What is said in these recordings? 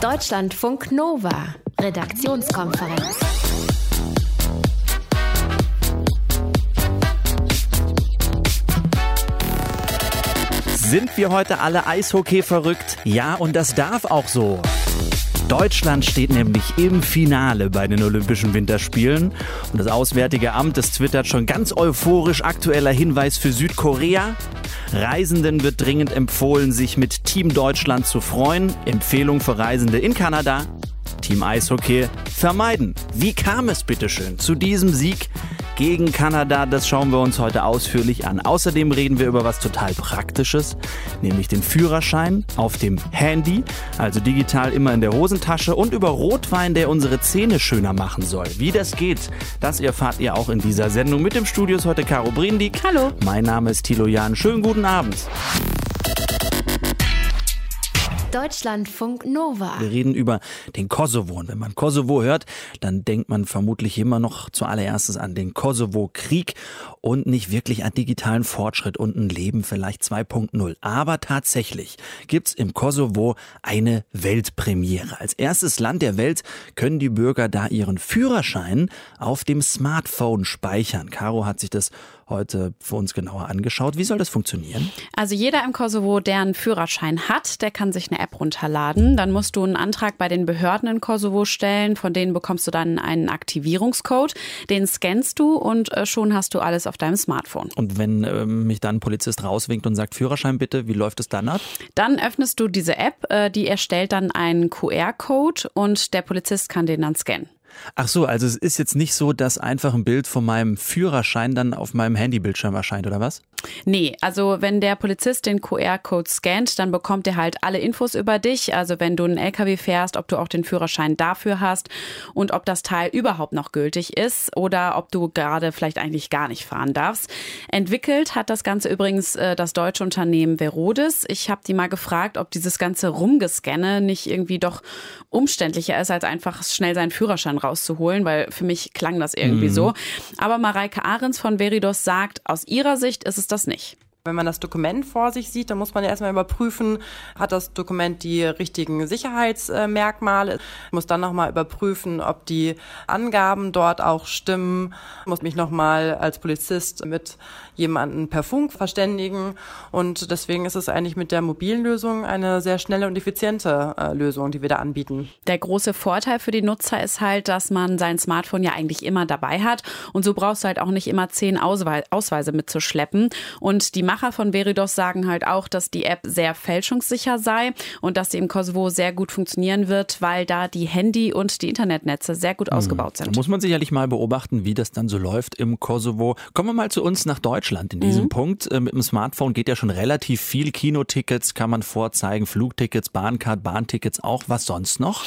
Deutschlandfunk Nova, Redaktionskonferenz. Sind wir heute alle Eishockey verrückt? Ja, und das darf auch so. Deutschland steht nämlich im Finale bei den Olympischen Winterspielen. Und das Auswärtige Amt, das twittert schon ganz euphorisch aktueller Hinweis für Südkorea. Reisenden wird dringend empfohlen, sich mit Team Deutschland zu freuen. Empfehlung für Reisende in Kanada. Team Eishockey vermeiden. Wie kam es bitteschön zu diesem Sieg gegen Kanada? Das schauen wir uns heute ausführlich an. Außerdem reden wir über was total Praktisches, nämlich den Führerschein auf dem Handy, also digital immer in der Hosentasche und über Rotwein, der unsere Zähne schöner machen soll. Wie das geht, das erfahrt ihr auch in dieser Sendung. Mit dem Studio ist heute Caro Brindig. Hallo. Mein Name ist Thilo Jan. Schönen guten Abend. Deutschlandfunk Nova. Wir reden über den Kosovo. Und wenn man Kosovo hört, dann denkt man vermutlich immer noch zuallererstes an den Kosovo-Krieg und nicht wirklich an digitalen Fortschritt und ein Leben vielleicht 2.0. Aber tatsächlich gibt's im Kosovo eine Weltpremiere. Als erstes Land der Welt können die Bürger da ihren Führerschein auf dem Smartphone speichern. Caro hat sich das heute für uns genauer angeschaut. Wie soll das funktionieren? Also jeder im Kosovo, der einen Führerschein hat, der kann sich eine App runterladen. Dann musst du einen Antrag bei den Behörden in Kosovo stellen. Von denen bekommst du dann einen Aktivierungscode. Den scannst du und äh, schon hast du alles auf deinem Smartphone. Und wenn äh, mich dann ein Polizist rauswinkt und sagt, Führerschein bitte, wie läuft es dann ab? Dann öffnest du diese App, äh, die erstellt dann einen QR-Code und der Polizist kann den dann scannen. Ach so, also es ist jetzt nicht so, dass einfach ein Bild von meinem Führerschein dann auf meinem Handybildschirm erscheint, oder was? Nee, also wenn der Polizist den QR-Code scannt, dann bekommt er halt alle Infos über dich. Also wenn du einen LKW fährst, ob du auch den Führerschein dafür hast und ob das Teil überhaupt noch gültig ist oder ob du gerade vielleicht eigentlich gar nicht fahren darfst. Entwickelt hat das Ganze übrigens äh, das deutsche Unternehmen Verodis. Ich habe die mal gefragt, ob dieses ganze Rumgescanne nicht irgendwie doch umständlicher ist, als einfach schnell seinen Führerschein rauszuholen, weil für mich klang das irgendwie mhm. so. Aber Mareike Ahrens von Veridos sagt, aus ihrer Sicht ist es das nicht. Wenn man das Dokument vor sich sieht, dann muss man ja erstmal überprüfen, hat das Dokument die richtigen Sicherheitsmerkmale, muss dann nochmal überprüfen, ob die Angaben dort auch stimmen, muss mich nochmal als Polizist mit jemanden per Funk verständigen. Und deswegen ist es eigentlich mit der mobilen Lösung eine sehr schnelle und effiziente äh, Lösung, die wir da anbieten. Der große Vorteil für die Nutzer ist halt, dass man sein Smartphone ja eigentlich immer dabei hat. Und so brauchst du halt auch nicht immer zehn Ausweise mitzuschleppen. Und die Macher von Veridos sagen halt auch, dass die App sehr fälschungssicher sei und dass sie im Kosovo sehr gut funktionieren wird, weil da die Handy- und die Internetnetze sehr gut hm. ausgebaut sind. Da muss man sicherlich mal beobachten, wie das dann so läuft im Kosovo. Kommen wir mal zu uns nach Deutschland in diesem mhm. Punkt. Äh, mit dem Smartphone geht ja schon relativ viel. Kinotickets kann man vorzeigen, Flugtickets, Bahncard, Bahntickets auch. Was sonst noch?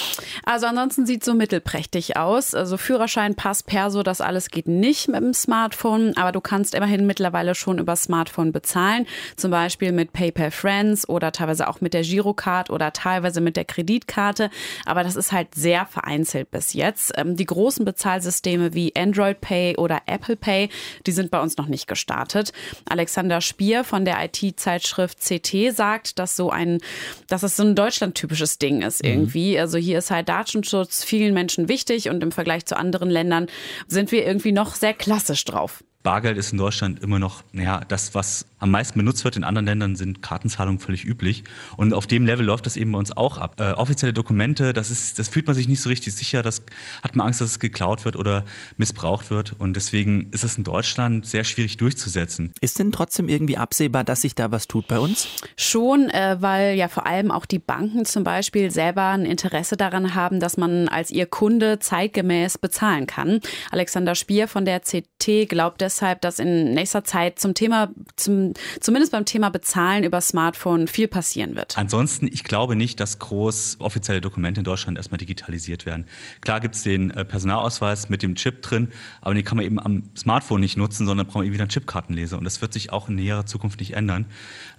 Also ansonsten sieht es so mittelprächtig aus. Also Führerschein, Pass, Perso, das alles geht nicht mit dem Smartphone, aber du kannst immerhin mittlerweile schon über Smartphone bezahlen bezahlen, zum Beispiel mit PayPal Friends oder teilweise auch mit der Girocard oder teilweise mit der Kreditkarte. Aber das ist halt sehr vereinzelt bis jetzt. Ähm, die großen Bezahlsysteme wie Android Pay oder Apple Pay, die sind bei uns noch nicht gestartet. Alexander Spier von der IT-Zeitschrift CT sagt, dass so ein, dass es so ein Deutschland-typisches Ding ist mhm. irgendwie. Mhm. Also hier ist halt Datenschutz vielen Menschen wichtig und im Vergleich zu anderen Ländern sind wir irgendwie noch sehr klassisch drauf. Bargeld ist in Deutschland immer noch, naja, das, was am meisten benutzt wird. In anderen Ländern sind Kartenzahlungen völlig üblich. Und auf dem Level läuft das eben bei uns auch ab. Äh, offizielle Dokumente, das ist, das fühlt man sich nicht so richtig sicher. Das hat man Angst, dass es geklaut wird oder missbraucht wird. Und deswegen ist es in Deutschland sehr schwierig durchzusetzen. Ist denn trotzdem irgendwie absehbar, dass sich da was tut bei uns? Schon, äh, weil ja vor allem auch die Banken zum Beispiel selber ein Interesse daran haben, dass man als ihr Kunde zeitgemäß bezahlen kann. Alexander Spier von der CT glaubt deshalb, dass in nächster Zeit zum Thema, zum zumindest beim Thema Bezahlen über Smartphone viel passieren wird. Ansonsten, ich glaube nicht, dass groß offizielle Dokumente in Deutschland erstmal digitalisiert werden. Klar gibt es den äh, Personalausweis mit dem Chip drin, aber den kann man eben am Smartphone nicht nutzen, sondern braucht man eben wieder einen Chipkartenleser. Und das wird sich auch in näherer Zukunft nicht ändern.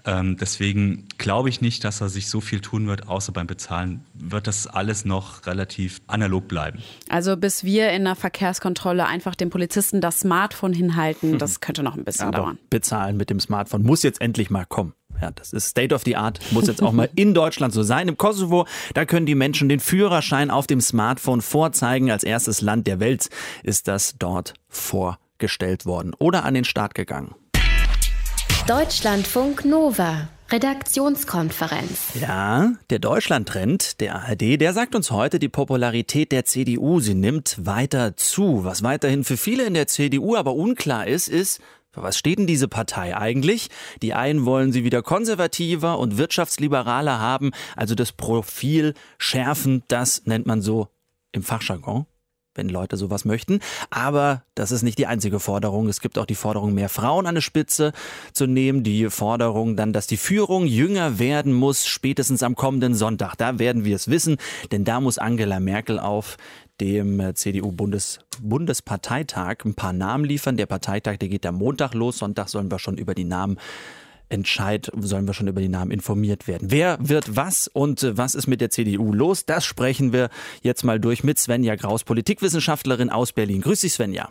Ähm, deswegen glaube ich nicht, dass er sich so viel tun wird, außer beim Bezahlen wird das alles noch relativ analog bleiben. Also bis wir in der Verkehrskontrolle einfach dem Polizisten das Smartphone hinhalten, das könnte noch ein bisschen Aber dauern. Bezahlen mit dem Smartphone muss jetzt endlich mal kommen. Ja, das ist State of the Art, muss jetzt auch mal in Deutschland so sein. Im Kosovo, da können die Menschen den Führerschein auf dem Smartphone vorzeigen. Als erstes Land der Welt ist das dort vorgestellt worden oder an den Start gegangen. Deutschlandfunk Nova. Redaktionskonferenz. Ja, der Deutschlandtrend der ARD, der sagt uns heute, die Popularität der CDU, sie nimmt weiter zu. Was weiterhin für viele in der CDU aber unklar ist, ist, für was steht denn diese Partei eigentlich? Die einen wollen sie wieder konservativer und wirtschaftsliberaler haben, also das Profil schärfen, das nennt man so im Fachjargon wenn Leute sowas möchten. Aber das ist nicht die einzige Forderung. Es gibt auch die Forderung, mehr Frauen an die Spitze zu nehmen. Die Forderung dann, dass die Führung jünger werden muss, spätestens am kommenden Sonntag. Da werden wir es wissen, denn da muss Angela Merkel auf dem äh, CDU-Bundesparteitag ein paar Namen liefern. Der Parteitag, der geht am Montag los. Sonntag sollen wir schon über die Namen Entscheid sollen wir schon über die Namen informiert werden. Wer wird was und äh, was ist mit der CDU los? Das sprechen wir jetzt mal durch mit Svenja Graus, Politikwissenschaftlerin aus Berlin. Grüß dich, Svenja.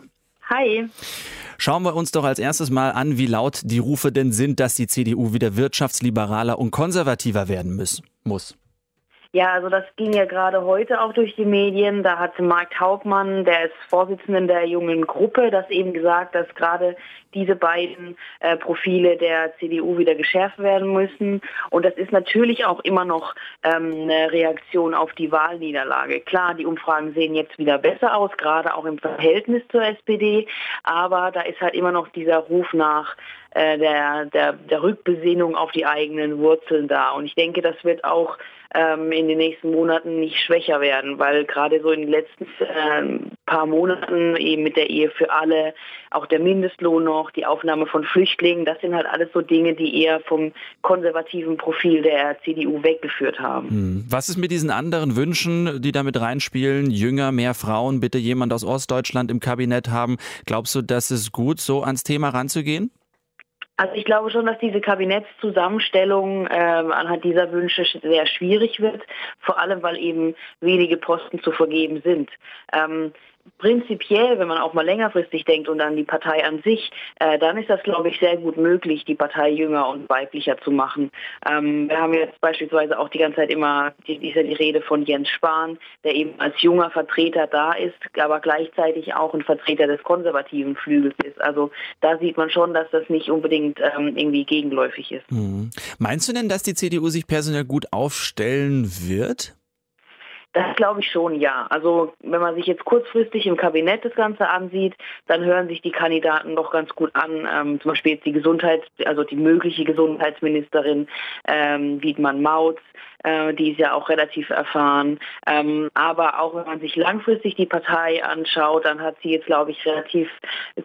Hi. Schauen wir uns doch als erstes mal an, wie laut die Rufe denn sind, dass die CDU wieder wirtschaftsliberaler und konservativer werden muss. Ja, also das ging ja gerade heute auch durch die Medien. Da hat Mark Hauptmann, der ist Vorsitzender der jungen Gruppe, das eben gesagt, dass gerade diese beiden äh, Profile der CDU wieder geschärft werden müssen. Und das ist natürlich auch immer noch ähm, eine Reaktion auf die Wahlniederlage. Klar, die Umfragen sehen jetzt wieder besser aus, gerade auch im Verhältnis zur SPD. Aber da ist halt immer noch dieser Ruf nach äh, der, der, der Rückbesinnung auf die eigenen Wurzeln da. Und ich denke, das wird auch ähm, in den nächsten Monaten nicht schwächer werden, weil gerade so in den letzten äh, paar Monaten eben mit der Ehe für alle, auch der Mindestlohn noch, die Aufnahme von Flüchtlingen, das sind halt alles so Dinge, die eher vom konservativen Profil der CDU weggeführt haben. Hm. Was ist mit diesen anderen Wünschen, die damit reinspielen? Jünger, mehr Frauen, bitte jemand aus Ostdeutschland im Kabinett haben. Glaubst du, das ist gut, so ans Thema ranzugehen? Also ich glaube schon, dass diese Kabinettszusammenstellung äh, anhand dieser Wünsche sehr schwierig wird, vor allem weil eben wenige Posten zu vergeben sind. Ähm, prinzipiell, wenn man auch mal längerfristig denkt und an die Partei an sich, äh, dann ist das, glaube ich, sehr gut möglich, die Partei jünger und weiblicher zu machen. Ähm, wir haben jetzt beispielsweise auch die ganze Zeit immer, die, ist ja die Rede von Jens Spahn, der eben als junger Vertreter da ist, aber gleichzeitig auch ein Vertreter des konservativen Flügels ist. Also da sieht man schon, dass das nicht unbedingt ähm, irgendwie gegenläufig ist. Mhm. Meinst du denn, dass die CDU sich personell gut aufstellen wird? Das glaube ich schon, ja. Also wenn man sich jetzt kurzfristig im Kabinett das Ganze ansieht, dann hören sich die Kandidaten doch ganz gut an. Ähm, zum Beispiel jetzt die Gesundheits-, also die mögliche Gesundheitsministerin ähm, Wiedmann Mautz, äh, die ist ja auch relativ erfahren. Ähm, aber auch wenn man sich langfristig die Partei anschaut, dann hat sie jetzt, glaube ich, relativ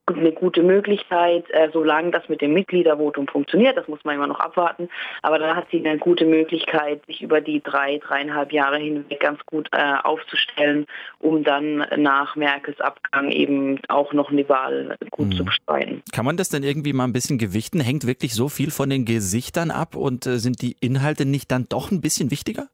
eine gute Möglichkeit, äh, solange das mit dem Mitgliedervotum funktioniert, das muss man immer noch abwarten, aber dann hat sie eine gute Möglichkeit, sich über die drei, dreieinhalb Jahre hinweg ganz gut äh, aufzustellen, um dann nach Merkels Abgang eben auch noch eine Wahl gut mhm. zu bestreiten. Kann man das denn irgendwie mal ein bisschen gewichten? Hängt wirklich so viel von den Gesichtern ab und äh, sind die Inhalte nicht dann doch ein bisschen wichtiger?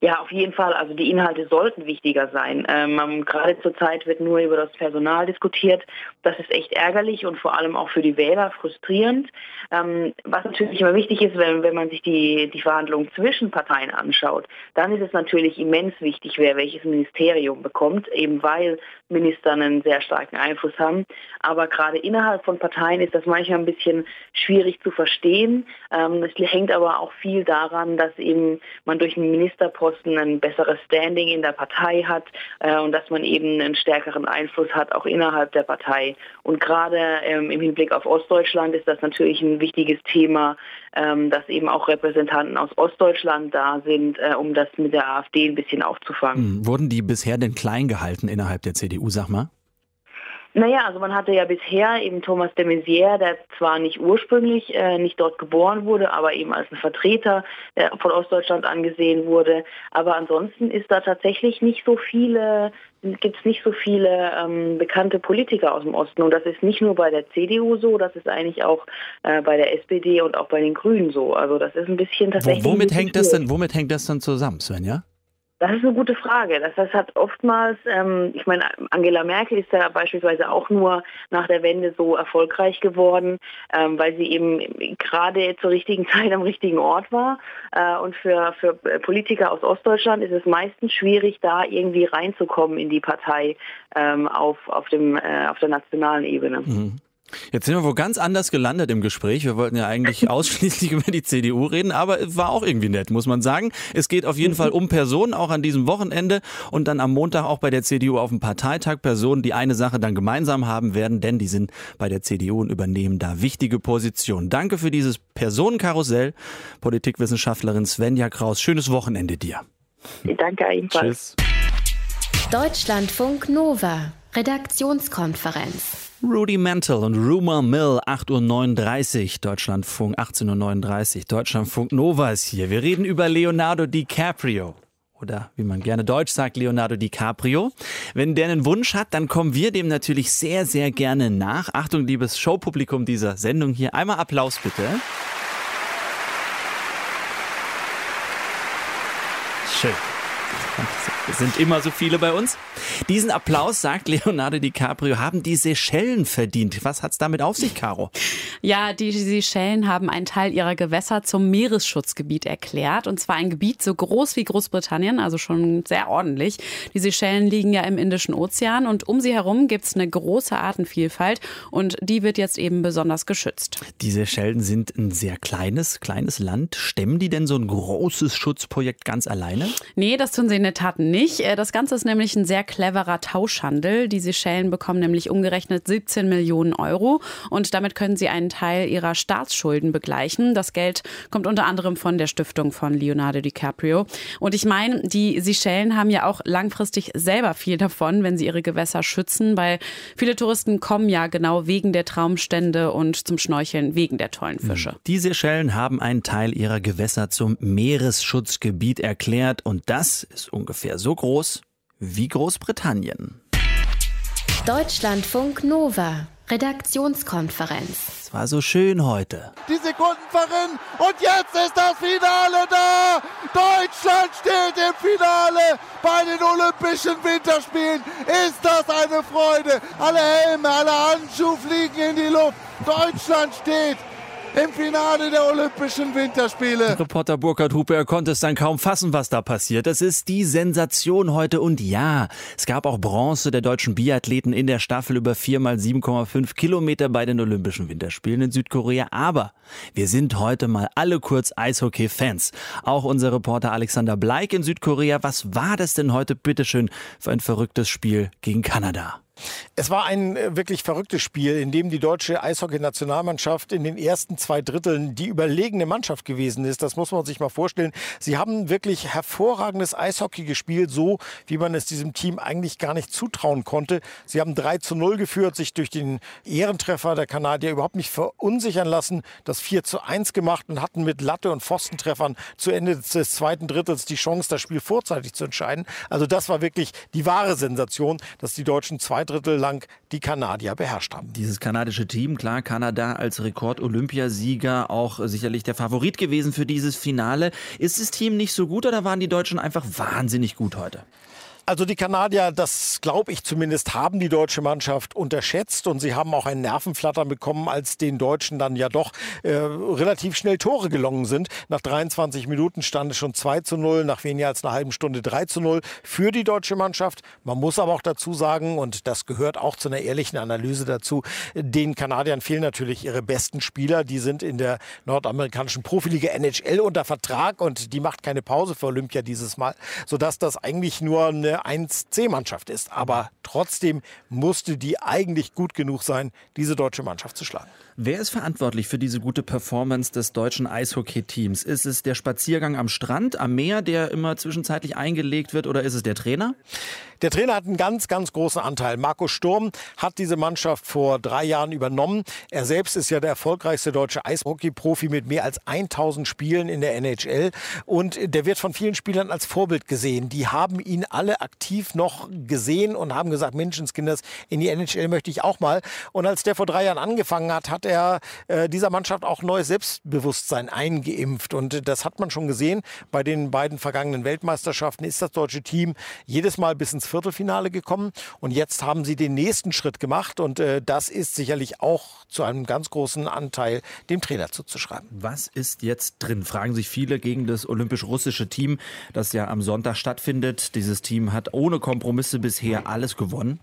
Ja, auf jeden Fall. Also die Inhalte sollten wichtiger sein. Ähm, gerade zurzeit wird nur über das Personal diskutiert. Das ist echt ärgerlich und vor allem auch für die Wähler frustrierend. Ähm, was natürlich immer wichtig ist, wenn, wenn man sich die, die Verhandlungen zwischen Parteien anschaut, dann ist es natürlich immens wichtig, wer welches Ministerium bekommt, eben weil Minister einen sehr starken Einfluss haben. Aber gerade innerhalb von Parteien ist das manchmal ein bisschen schwierig zu verstehen. Ähm, es hängt aber auch viel daran, dass eben man durch einen Minister Posten ein besseres Standing in der Partei hat äh, und dass man eben einen stärkeren Einfluss hat, auch innerhalb der Partei. Und gerade ähm, im Hinblick auf Ostdeutschland ist das natürlich ein wichtiges Thema, ähm, dass eben auch Repräsentanten aus Ostdeutschland da sind, äh, um das mit der AfD ein bisschen aufzufangen. Hm. Wurden die bisher denn klein gehalten innerhalb der CDU, sag mal? Naja, also man hatte ja bisher eben Thomas de Maizière, der zwar nicht ursprünglich äh, nicht dort geboren wurde, aber eben als ein Vertreter äh, von Ostdeutschland angesehen wurde. Aber ansonsten ist da tatsächlich nicht so viele, gibt es nicht so viele ähm, bekannte Politiker aus dem Osten. Und das ist nicht nur bei der CDU so, das ist eigentlich auch äh, bei der SPD und auch bei den Grünen so. Also das ist ein bisschen tatsächlich. Wo, womit hängt das denn, womit hängt das dann zusammen, Sven, ja? Das ist eine gute Frage. Das heißt, hat oftmals, ähm, ich meine, Angela Merkel ist ja beispielsweise auch nur nach der Wende so erfolgreich geworden, ähm, weil sie eben gerade zur richtigen Zeit am richtigen Ort war. Äh, und für, für Politiker aus Ostdeutschland ist es meistens schwierig, da irgendwie reinzukommen in die Partei ähm, auf, auf, dem, äh, auf der nationalen Ebene. Mhm. Jetzt sind wir wo ganz anders gelandet im Gespräch. Wir wollten ja eigentlich ausschließlich über die CDU reden, aber es war auch irgendwie nett, muss man sagen. Es geht auf jeden Fall um Personen, auch an diesem Wochenende und dann am Montag auch bei der CDU auf dem Parteitag. Personen, die eine Sache dann gemeinsam haben werden, denn die sind bei der CDU und übernehmen da wichtige Positionen. Danke für dieses Personenkarussell, Politikwissenschaftlerin Svenja Kraus. Schönes Wochenende dir. Danke ebenfalls. Tschüss. Deutschlandfunk Nova, Redaktionskonferenz. Rudy Mantle und Rumor Mill, 8.39 Uhr, Deutschlandfunk 18.39 Uhr, Deutschlandfunk Nova ist hier. Wir reden über Leonardo DiCaprio. Oder wie man gerne Deutsch sagt, Leonardo DiCaprio. Wenn der einen Wunsch hat, dann kommen wir dem natürlich sehr, sehr gerne nach. Achtung, liebes Showpublikum dieser Sendung hier. Einmal Applaus bitte. Schön. Es sind immer so viele bei uns. Diesen Applaus, sagt Leonardo DiCaprio, haben die Seychellen verdient. Was hat's damit auf sich, Caro? Ja, die Seychellen haben einen Teil ihrer Gewässer zum Meeresschutzgebiet erklärt. Und zwar ein Gebiet so groß wie Großbritannien, also schon sehr ordentlich. Die Seychellen liegen ja im Indischen Ozean und um sie herum gibt's eine große Artenvielfalt und die wird jetzt eben besonders geschützt. Die Seychellen sind ein sehr kleines, kleines Land. Stemmen die denn so ein großes Schutzprojekt ganz alleine? Nee, das tun sie in der Tat nicht. Äh, das Ganze ist nämlich ein sehr cleverer Tauschhandel. Die Seychellen bekommen nämlich umgerechnet 17 Millionen Euro und damit können sie einen Teil ihrer Staatsschulden begleichen. Das Geld kommt unter anderem von der Stiftung von Leonardo DiCaprio. Und ich meine, die Seychellen haben ja auch langfristig selber viel davon, wenn sie ihre Gewässer schützen, weil viele Touristen kommen ja genau wegen der Traumstände und zum Schnorcheln wegen der tollen Fische. Die Seychellen haben einen Teil ihrer Gewässer zum Meeresschutzgebiet erklärt und das ist ungefähr so groß wie Großbritannien. Deutschlandfunk Nova, Redaktionskonferenz. Es war so schön heute. Die Sekunden verrinnen und jetzt ist das Finale da. Deutschland steht im Finale bei den Olympischen Winterspielen. Ist das eine Freude? Alle Helme, alle Handschuhe fliegen in die Luft. Deutschland steht im Finale der Olympischen Winterspiele. Reporter Burkhard Hupe, er konnte es dann kaum fassen, was da passiert. Das ist die Sensation heute. Und ja, es gab auch Bronze der deutschen Biathleten in der Staffel über 4 mal 7,5 Kilometer bei den Olympischen Winterspielen in Südkorea. Aber wir sind heute mal alle kurz Eishockey-Fans. Auch unser Reporter Alexander Bleik in Südkorea. Was war das denn heute bitteschön für ein verrücktes Spiel gegen Kanada? Es war ein äh, wirklich verrücktes Spiel, in dem die deutsche Eishockey-Nationalmannschaft in den ersten zwei Dritteln die überlegene Mannschaft gewesen ist. Das muss man sich mal vorstellen. Sie haben wirklich hervorragendes Eishockey gespielt, so wie man es diesem Team eigentlich gar nicht zutrauen konnte. Sie haben 3 zu 0 geführt, sich durch den Ehrentreffer der Kanadier überhaupt nicht verunsichern lassen, das 4 zu 1 gemacht und hatten mit Latte- und Pfostentreffern zu Ende des zweiten Drittels die Chance, das Spiel vorzeitig zu entscheiden. Also das war wirklich die wahre Sensation, dass die Deutschen zwei Drittel lang die Kanadier beherrscht haben. Dieses kanadische Team, klar, Kanada als Rekord-Olympiasieger, auch sicherlich der Favorit gewesen für dieses Finale. Ist das Team nicht so gut oder waren die Deutschen einfach wahnsinnig gut heute? Also die Kanadier, das glaube ich zumindest, haben die deutsche Mannschaft unterschätzt und sie haben auch ein Nervenflattern bekommen, als den Deutschen dann ja doch äh, relativ schnell Tore gelungen sind. Nach 23 Minuten stand es schon 2 zu 0, nach weniger als einer halben Stunde 3 zu 0 für die deutsche Mannschaft. Man muss aber auch dazu sagen, und das gehört auch zu einer ehrlichen Analyse dazu, den Kanadiern fehlen natürlich ihre besten Spieler. Die sind in der nordamerikanischen Profiliga NHL unter Vertrag und die macht keine Pause für Olympia dieses Mal, sodass das eigentlich nur eine 1C-Mannschaft ist. Aber trotzdem musste die eigentlich gut genug sein, diese deutsche Mannschaft zu schlagen. Wer ist verantwortlich für diese gute Performance des deutschen Eishockey-Teams? Ist es der Spaziergang am Strand, am Meer, der immer zwischenzeitlich eingelegt wird, oder ist es der Trainer? Der Trainer hat einen ganz, ganz großen Anteil. Marco Sturm hat diese Mannschaft vor drei Jahren übernommen. Er selbst ist ja der erfolgreichste deutsche Eishockey-Profi mit mehr als 1000 Spielen in der NHL. Und der wird von vielen Spielern als Vorbild gesehen. Die haben ihn alle aktiv noch gesehen und haben gesagt, sagt, Menschenskinders, in die NHL möchte ich auch mal. Und als der vor drei Jahren angefangen hat, hat er äh, dieser Mannschaft auch neues Selbstbewusstsein eingeimpft. Und das hat man schon gesehen. Bei den beiden vergangenen Weltmeisterschaften ist das deutsche Team jedes Mal bis ins Viertelfinale gekommen. Und jetzt haben sie den nächsten Schritt gemacht. Und äh, das ist sicherlich auch zu einem ganz großen Anteil dem Trainer zuzuschreiben. Was ist jetzt drin? Fragen sich viele gegen das olympisch-russische Team, das ja am Sonntag stattfindet. Dieses Team hat ohne Kompromisse bisher alles gewonnen.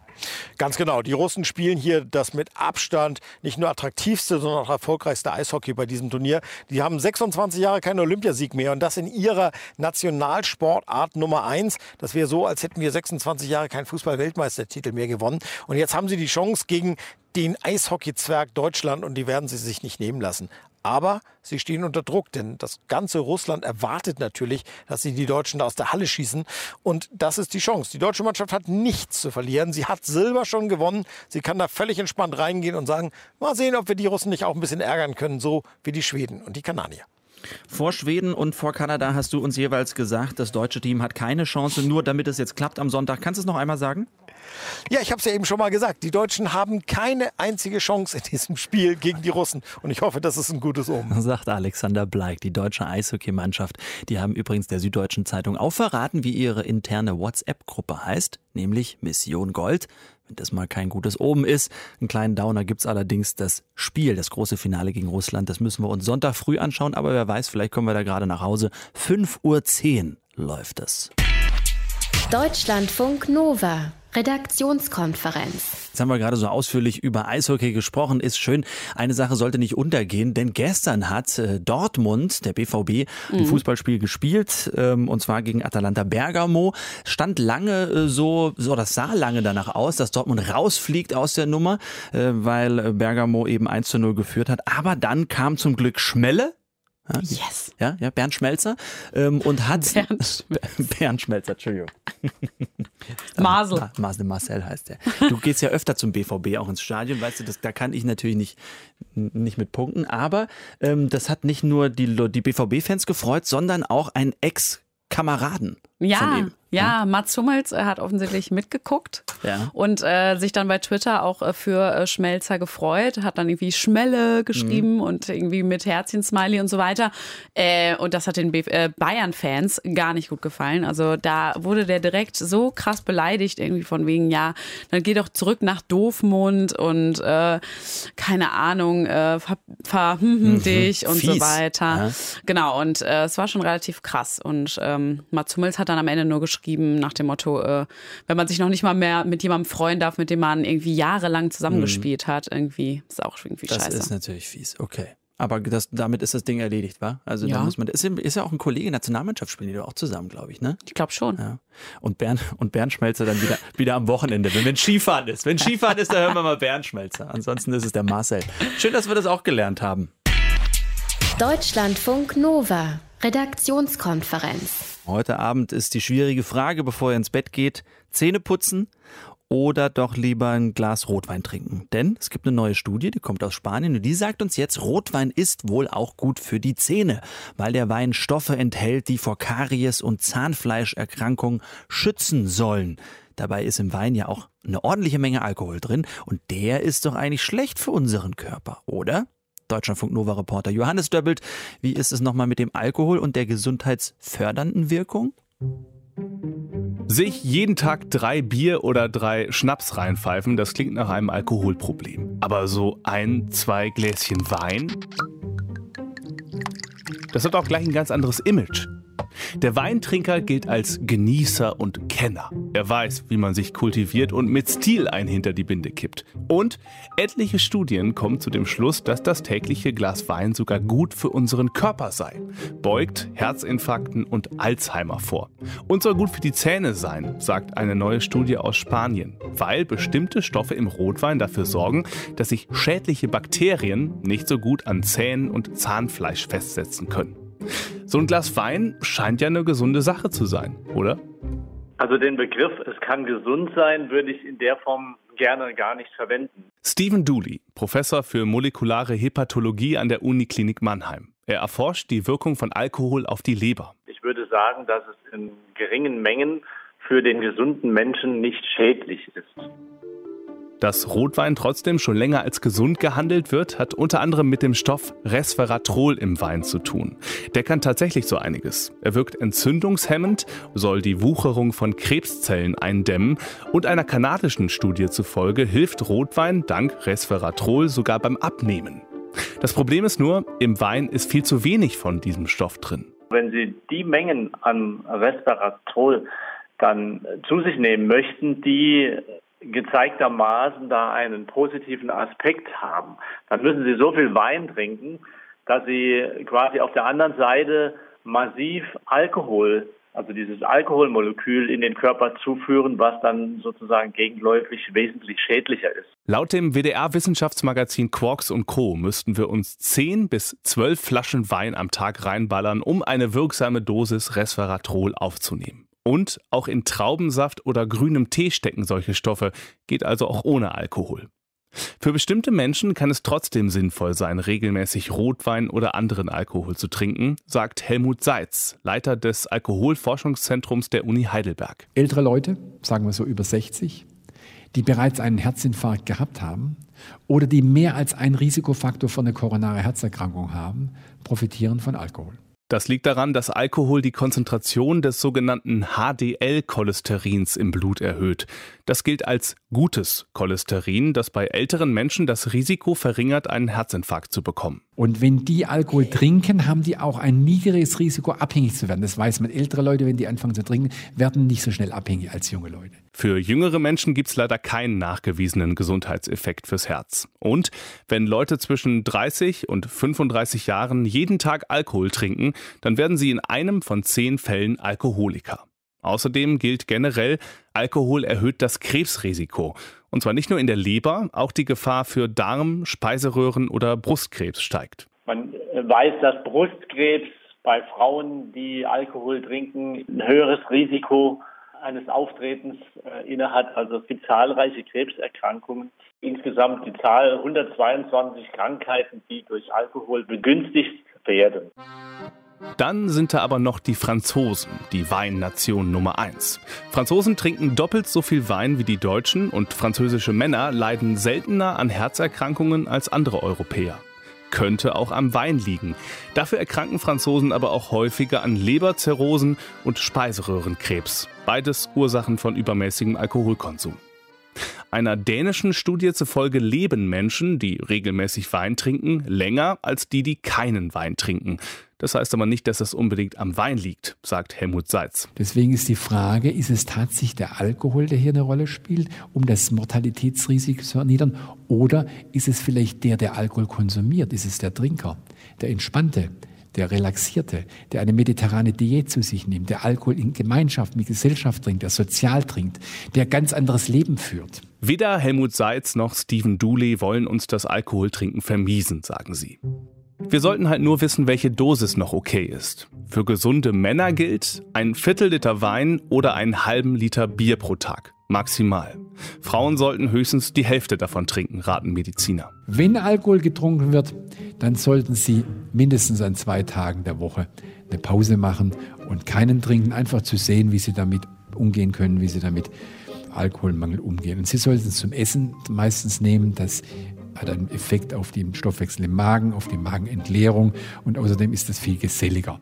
Ganz genau. Die Russen spielen hier das mit Abstand nicht nur attraktivste, sondern auch erfolgreichste Eishockey bei diesem Turnier. Die haben 26 Jahre keinen Olympiasieg mehr und das in ihrer Nationalsportart Nummer eins. Das wäre so, als hätten wir 26 Jahre keinen Fußball-Weltmeistertitel mehr gewonnen. Und jetzt haben sie die Chance gegen den Eishockey-Zwerg Deutschland und die werden sie sich nicht nehmen lassen. Aber sie stehen unter Druck, denn das ganze Russland erwartet natürlich, dass sie die Deutschen da aus der Halle schießen. Und das ist die Chance. Die deutsche Mannschaft hat nichts zu verlieren. Sie hat Silber schon gewonnen. Sie kann da völlig entspannt reingehen und sagen, mal sehen, ob wir die Russen nicht auch ein bisschen ärgern können, so wie die Schweden und die Kanadier. Vor Schweden und vor Kanada hast du uns jeweils gesagt, das deutsche Team hat keine Chance, nur damit es jetzt klappt am Sonntag. Kannst du es noch einmal sagen? Ja, ich habe es ja eben schon mal gesagt. Die Deutschen haben keine einzige Chance in diesem Spiel gegen die Russen. Und ich hoffe, das ist ein gutes Omen. Sagt Alexander Bleik, die deutsche Eishockeymannschaft. Die haben übrigens der Süddeutschen Zeitung auch verraten, wie ihre interne WhatsApp-Gruppe heißt, nämlich Mission Gold. Wenn das mal kein gutes Oben ist. Einen kleinen Downer gibt's allerdings das Spiel, das große Finale gegen Russland. Das müssen wir uns Sonntag früh anschauen, aber wer weiß, vielleicht kommen wir da gerade nach Hause. 5.10 Uhr läuft es. Deutschlandfunk Nova. Redaktionskonferenz. Jetzt haben wir gerade so ausführlich über Eishockey gesprochen. Ist schön. Eine Sache sollte nicht untergehen, denn gestern hat äh, Dortmund, der BVB, ein mhm. Fußballspiel gespielt, ähm, und zwar gegen Atalanta Bergamo. Stand lange äh, so, so, das sah lange danach aus, dass Dortmund rausfliegt aus der Nummer, äh, weil Bergamo eben 1 zu 0 geführt hat. Aber dann kam zum Glück Schmelle ja? Yes. Ja, ja, Bernd Schmelzer. Ähm, und hat. Bernd Schmelzer. Bernd Schmelzer, Entschuldigung. Masel. Masel Marcel heißt der. Du gehst ja öfter zum BVB auch ins Stadion, weißt du, das, da kann ich natürlich nicht, nicht mit punkten. Aber ähm, das hat nicht nur die, die BVB-Fans gefreut, sondern auch ein Ex-Kameraden. Ja, ja, Mats Hummels äh, hat offensichtlich mitgeguckt ja. und äh, sich dann bei Twitter auch äh, für äh, Schmelzer gefreut, hat dann irgendwie Schmelle geschrieben mhm. und irgendwie mit Herzchen-Smiley und so weiter. Äh, und das hat den äh, Bayern-Fans gar nicht gut gefallen. Also da wurde der direkt so krass beleidigt, irgendwie von wegen, ja, dann geh doch zurück nach Doofmund und keine Ahnung, ver, ver mhm. dich und Fies. so weiter. Ja. Genau, und es war schon relativ krass. Und ähm, Mats Hummels hat dann am Ende nur geschrieben, nach dem Motto, äh, wenn man sich noch nicht mal mehr mit jemandem freuen darf, mit dem man irgendwie jahrelang zusammengespielt mhm. hat, irgendwie ist auch irgendwie das scheiße. Das ist natürlich fies, okay. Aber das, damit ist das Ding erledigt, wa? Also ja. da muss man, ist, ist ja auch ein Kollege Nationalmannschaft, spielen die doch auch zusammen, glaube ich, ne? Ich glaube schon. Ja. Und Bernd, und Bernd Schmelzer dann wieder, wieder am Wochenende, wenn, wenn Skifahren ist. Wenn Skifahren ist, dann hören wir mal Bernd Schmelzer. Ansonsten ist es der Marcel. Schön, dass wir das auch gelernt haben. Deutschlandfunk Nova. Redaktionskonferenz. Heute Abend ist die schwierige Frage, bevor ihr ins Bett geht, Zähne putzen oder doch lieber ein Glas Rotwein trinken. Denn es gibt eine neue Studie, die kommt aus Spanien und die sagt uns jetzt, Rotwein ist wohl auch gut für die Zähne, weil der Wein Stoffe enthält, die vor Karies und Zahnfleischerkrankungen schützen sollen. Dabei ist im Wein ja auch eine ordentliche Menge Alkohol drin und der ist doch eigentlich schlecht für unseren Körper, oder? Deutschlandfunk Nova Reporter Johannes Döbbelt. Wie ist es nochmal mit dem Alkohol und der gesundheitsfördernden Wirkung? Sich jeden Tag drei Bier oder drei Schnaps reinpfeifen, das klingt nach einem Alkoholproblem. Aber so ein, zwei Gläschen Wein, das hat auch gleich ein ganz anderes Image. Der Weintrinker gilt als Genießer und Kenner. Er weiß, wie man sich kultiviert und mit Stil ein hinter die Binde kippt. Und etliche Studien kommen zu dem Schluss, dass das tägliche Glas Wein sogar gut für unseren Körper sei. Beugt Herzinfarkten und Alzheimer vor. Und soll gut für die Zähne sein, sagt eine neue Studie aus Spanien, weil bestimmte Stoffe im Rotwein dafür sorgen, dass sich schädliche Bakterien nicht so gut an Zähnen und Zahnfleisch festsetzen können. So ein Glas Wein scheint ja eine gesunde Sache zu sein, oder? Also den Begriff, es kann gesund sein, würde ich in der Form gerne gar nicht verwenden. Stephen Dooley, Professor für molekulare Hepatologie an der Uniklinik Mannheim. Er erforscht die Wirkung von Alkohol auf die Leber. Ich würde sagen, dass es in geringen Mengen für den gesunden Menschen nicht schädlich ist. Dass Rotwein trotzdem schon länger als gesund gehandelt wird, hat unter anderem mit dem Stoff Resveratrol im Wein zu tun. Der kann tatsächlich so einiges. Er wirkt entzündungshemmend, soll die Wucherung von Krebszellen eindämmen und einer kanadischen Studie zufolge hilft Rotwein dank Resveratrol sogar beim Abnehmen. Das Problem ist nur, im Wein ist viel zu wenig von diesem Stoff drin. Wenn Sie die Mengen an Resveratrol dann zu sich nehmen möchten, die gezeigtermaßen da einen positiven Aspekt haben, dann müssen sie so viel Wein trinken, dass sie quasi auf der anderen Seite massiv Alkohol, also dieses Alkoholmolekül in den Körper zuführen, was dann sozusagen gegenläufig wesentlich schädlicher ist. Laut dem WDR-Wissenschaftsmagazin Quarks und Co. müssten wir uns 10 bis 12 Flaschen Wein am Tag reinballern, um eine wirksame Dosis Resveratrol aufzunehmen. Und auch in Traubensaft oder grünem Tee stecken solche Stoffe, geht also auch ohne Alkohol. Für bestimmte Menschen kann es trotzdem sinnvoll sein, regelmäßig Rotwein oder anderen Alkohol zu trinken, sagt Helmut Seitz, Leiter des Alkoholforschungszentrums der Uni Heidelberg. Ältere Leute, sagen wir so über 60, die bereits einen Herzinfarkt gehabt haben oder die mehr als einen Risikofaktor für eine koronare Herzerkrankung haben, profitieren von Alkohol. Das liegt daran, dass Alkohol die Konzentration des sogenannten HDL-Cholesterins im Blut erhöht. Das gilt als gutes Cholesterin, das bei älteren Menschen das Risiko verringert, einen Herzinfarkt zu bekommen. Und wenn die Alkohol trinken, haben die auch ein niedriges Risiko, abhängig zu werden. Das weiß man. Ältere Leute, wenn die anfangen zu trinken, werden nicht so schnell abhängig als junge Leute. Für jüngere Menschen gibt es leider keinen nachgewiesenen Gesundheitseffekt fürs Herz. Und wenn Leute zwischen 30 und 35 Jahren jeden Tag Alkohol trinken, dann werden sie in einem von zehn Fällen Alkoholiker. Außerdem gilt generell, Alkohol erhöht das Krebsrisiko. Und zwar nicht nur in der Leber, auch die Gefahr für Darm, Speiseröhren oder Brustkrebs steigt. Man weiß, dass Brustkrebs bei Frauen, die Alkohol trinken, ein höheres Risiko eines Auftretens äh, innehat, also für zahlreiche Krebserkrankungen. Insgesamt die Zahl 122 Krankheiten, die durch Alkohol begünstigt werden. Dann sind da aber noch die Franzosen, die Weinnation Nummer 1. Franzosen trinken doppelt so viel Wein wie die Deutschen und französische Männer leiden seltener an Herzerkrankungen als andere Europäer. Könnte auch am Wein liegen. Dafür erkranken Franzosen aber auch häufiger an Leberzirrhosen und Speiseröhrenkrebs. Beides Ursachen von übermäßigem Alkoholkonsum. Einer dänischen Studie zufolge leben Menschen, die regelmäßig Wein trinken, länger als die, die keinen Wein trinken. Das heißt aber nicht, dass es unbedingt am Wein liegt, sagt Helmut Seitz. Deswegen ist die Frage, ist es tatsächlich der Alkohol, der hier eine Rolle spielt, um das Mortalitätsrisiko zu erniedern? Oder ist es vielleicht der, der Alkohol konsumiert? Ist es der Trinker, der Entspannte? Der Relaxierte, der eine mediterrane Diät zu sich nimmt, der Alkohol in Gemeinschaft, mit Gesellschaft trinkt, der sozial trinkt, der ganz anderes Leben führt. Weder Helmut Seitz noch Stephen Dooley wollen uns das Alkoholtrinken vermiesen, sagen sie. Wir sollten halt nur wissen, welche Dosis noch okay ist. Für gesunde Männer gilt ein Viertel Liter Wein oder einen halben Liter Bier pro Tag. Maximal. Frauen sollten höchstens die Hälfte davon trinken, raten Mediziner. Wenn Alkohol getrunken wird, dann sollten Sie mindestens an zwei Tagen der Woche eine Pause machen und keinen trinken, einfach zu sehen, wie Sie damit umgehen können, wie Sie damit Alkoholmangel umgehen. Und Sie sollten es zum Essen meistens nehmen, das hat einen Effekt auf den Stoffwechsel im Magen, auf die Magenentleerung und außerdem ist es viel geselliger.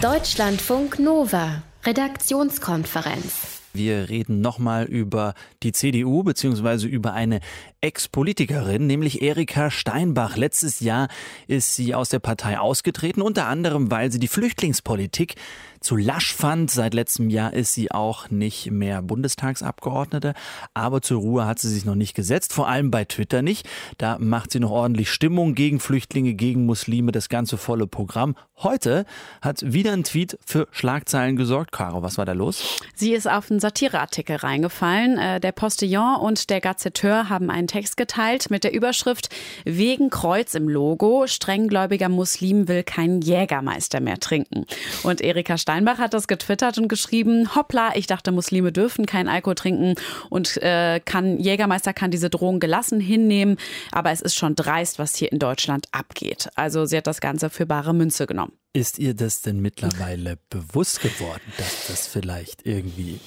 Deutschlandfunk Nova, Redaktionskonferenz. Wir reden nochmal über die CDU beziehungsweise über eine Ex-Politikerin, nämlich Erika Steinbach. Letztes Jahr ist sie aus der Partei ausgetreten, unter anderem, weil sie die Flüchtlingspolitik zu lasch fand. Seit letztem Jahr ist sie auch nicht mehr Bundestagsabgeordnete, aber zur Ruhe hat sie sich noch nicht gesetzt, vor allem bei Twitter nicht. Da macht sie noch ordentlich Stimmung gegen Flüchtlinge, gegen Muslime, das ganze volle Programm. Heute hat wieder ein Tweet für Schlagzeilen gesorgt. Caro, was war da los? Sie ist auf einen Satireartikel reingefallen. Äh, der Postillon und der Gazetteur haben einen Text geteilt mit der Überschrift Wegen Kreuz im Logo. Strenggläubiger Muslim will keinen Jägermeister mehr trinken. Und Erika Steinbach hat das getwittert und geschrieben, hoppla, ich dachte, Muslime dürfen keinen Alkohol trinken und äh, kann, Jägermeister kann diese Drohung gelassen hinnehmen. Aber es ist schon dreist, was hier in Deutschland abgeht. Also sie hat das Ganze für bare Münze genommen. Ist ihr das denn mittlerweile bewusst geworden, dass das vielleicht irgendwie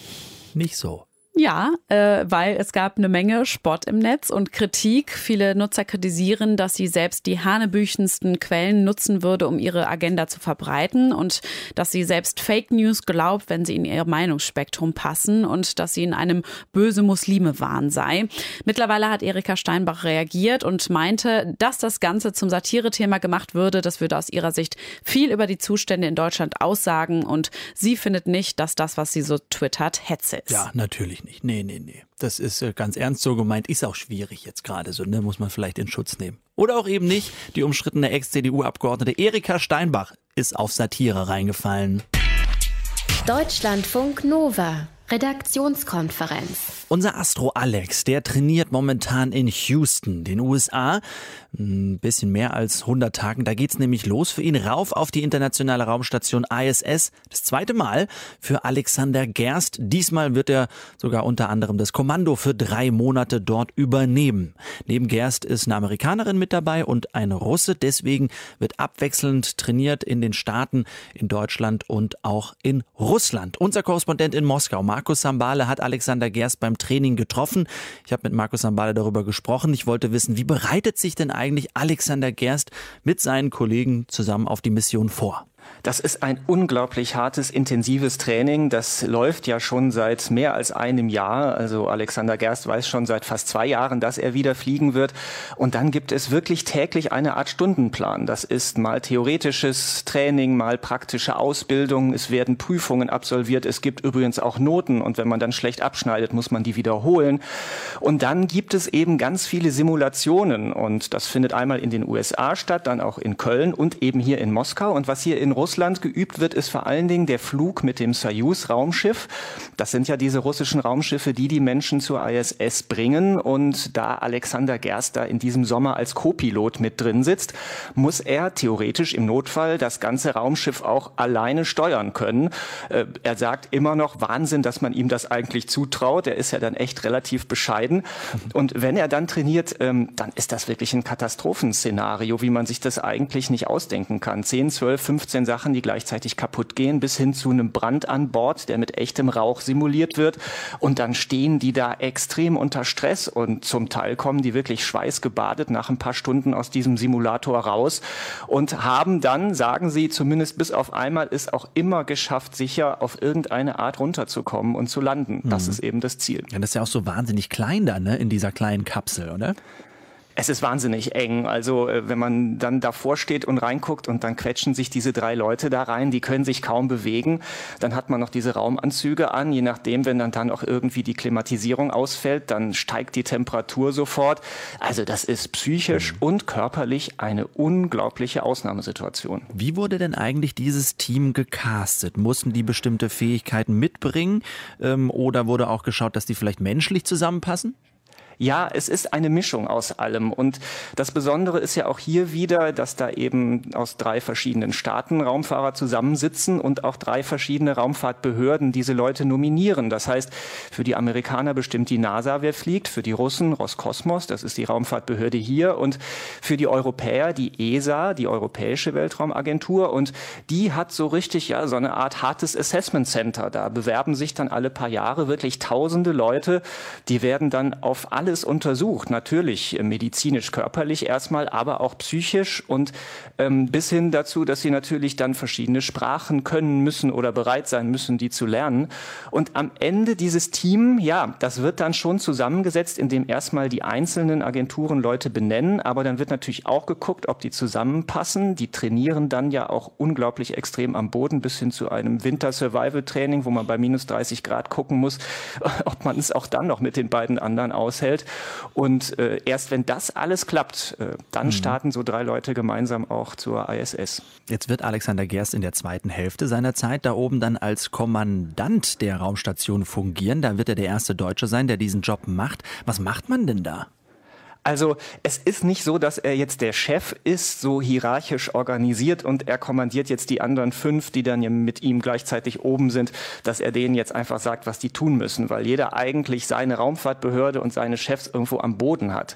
nicht so ja, äh, weil es gab eine Menge Spott im Netz und Kritik. Viele Nutzer kritisieren, dass sie selbst die hanebüchensten Quellen nutzen würde, um ihre Agenda zu verbreiten und dass sie selbst Fake News glaubt, wenn sie in ihr Meinungsspektrum passen und dass sie in einem böse Muslime-Wahn sei. Mittlerweile hat Erika Steinbach reagiert und meinte, dass das Ganze zum Satirethema gemacht würde. Das würde aus ihrer Sicht viel über die Zustände in Deutschland aussagen und sie findet nicht, dass das, was sie so twittert, Hetze ist. Ja, natürlich nicht. Nee, nee, nee. Das ist äh, ganz ernst so gemeint. Ist auch schwierig jetzt gerade so, ne? Muss man vielleicht in Schutz nehmen. Oder auch eben nicht. Die umstrittene Ex-CDU-Abgeordnete Erika Steinbach ist auf Satire reingefallen. Deutschlandfunk Nova. Redaktionskonferenz. Unser Astro Alex, der trainiert momentan in Houston, den USA. Ein bisschen mehr als 100 Tagen. Da geht's nämlich los für ihn rauf auf die internationale Raumstation ISS. Das zweite Mal für Alexander Gerst. Diesmal wird er sogar unter anderem das Kommando für drei Monate dort übernehmen. Neben Gerst ist eine Amerikanerin mit dabei und ein Russe. Deswegen wird abwechselnd trainiert in den Staaten, in Deutschland und auch in Russland. Unser Korrespondent in Moskau, Markus Sambale, hat Alexander Gerst beim Training getroffen. Ich habe mit Markus Sambale darüber gesprochen. Ich wollte wissen, wie bereitet sich denn eigentlich Alexander Gerst mit seinen Kollegen zusammen auf die Mission vor? Das ist ein unglaublich hartes, intensives Training. Das läuft ja schon seit mehr als einem Jahr. Also Alexander Gerst weiß schon seit fast zwei Jahren, dass er wieder fliegen wird. Und dann gibt es wirklich täglich eine Art Stundenplan. Das ist mal theoretisches Training, mal praktische Ausbildung. Es werden Prüfungen absolviert. Es gibt übrigens auch Noten. Und wenn man dann schlecht abschneidet, muss man die wiederholen. Und dann gibt es eben ganz viele Simulationen. Und das findet einmal in den USA statt, dann auch in Köln und eben hier in Moskau. Und was hier in Russland geübt wird, ist vor allen Dingen der Flug mit dem Soyuz-Raumschiff. Das sind ja diese russischen Raumschiffe, die die Menschen zur ISS bringen. Und da Alexander Gerster in diesem Sommer als Co-Pilot mit drin sitzt, muss er theoretisch im Notfall das ganze Raumschiff auch alleine steuern können. Äh, er sagt immer noch Wahnsinn, dass man ihm das eigentlich zutraut. Er ist ja dann echt relativ bescheiden. Und wenn er dann trainiert, ähm, dann ist das wirklich ein Katastrophenszenario, wie man sich das eigentlich nicht ausdenken kann. 10, 12, 15 15 Sachen, die gleichzeitig kaputt gehen, bis hin zu einem Brand an Bord, der mit echtem Rauch simuliert wird. Und dann stehen die da extrem unter Stress und zum Teil kommen die wirklich schweißgebadet nach ein paar Stunden aus diesem Simulator raus und haben dann, sagen sie, zumindest bis auf einmal ist auch immer geschafft, sicher auf irgendeine Art runterzukommen und zu landen. Das mhm. ist eben das Ziel. Ja, das ist ja auch so wahnsinnig klein da, ne, in dieser kleinen Kapsel, oder? Es ist wahnsinnig eng. Also äh, wenn man dann davor steht und reinguckt und dann quetschen sich diese drei Leute da rein, die können sich kaum bewegen. Dann hat man noch diese Raumanzüge an. Je nachdem, wenn dann dann auch irgendwie die Klimatisierung ausfällt, dann steigt die Temperatur sofort. Also das ist psychisch mhm. und körperlich eine unglaubliche Ausnahmesituation. Wie wurde denn eigentlich dieses Team gecastet? Mussten die bestimmte Fähigkeiten mitbringen ähm, oder wurde auch geschaut, dass die vielleicht menschlich zusammenpassen? Ja, es ist eine Mischung aus allem. Und das Besondere ist ja auch hier wieder, dass da eben aus drei verschiedenen Staaten Raumfahrer zusammensitzen und auch drei verschiedene Raumfahrtbehörden diese Leute nominieren. Das heißt, für die Amerikaner bestimmt die NASA, wer fliegt, für die Russen Roskosmos, das ist die Raumfahrtbehörde hier, und für die Europäer die ESA, die Europäische Weltraumagentur. Und die hat so richtig ja so eine Art hartes Assessment Center. Da bewerben sich dann alle paar Jahre wirklich tausende Leute. Die werden dann auf alle alles untersucht, natürlich äh, medizinisch, körperlich erstmal, aber auch psychisch und ähm, bis hin dazu, dass sie natürlich dann verschiedene Sprachen können müssen oder bereit sein müssen, die zu lernen. Und am Ende dieses Team, ja, das wird dann schon zusammengesetzt, indem erstmal die einzelnen Agenturen Leute benennen, aber dann wird natürlich auch geguckt, ob die zusammenpassen. Die trainieren dann ja auch unglaublich extrem am Boden bis hin zu einem Winter-Survival-Training, wo man bei minus 30 Grad gucken muss, ob man es auch dann noch mit den beiden anderen aushält. Umfeld. Und äh, erst wenn das alles klappt, äh, dann mhm. starten so drei Leute gemeinsam auch zur ISS. Jetzt wird Alexander Gerst in der zweiten Hälfte seiner Zeit da oben dann als Kommandant der Raumstation fungieren. Da wird er der erste Deutsche sein, der diesen Job macht. Was macht man denn da? Also es ist nicht so, dass er jetzt der Chef ist, so hierarchisch organisiert und er kommandiert jetzt die anderen fünf, die dann mit ihm gleichzeitig oben sind, dass er denen jetzt einfach sagt, was die tun müssen, weil jeder eigentlich seine Raumfahrtbehörde und seine Chefs irgendwo am Boden hat.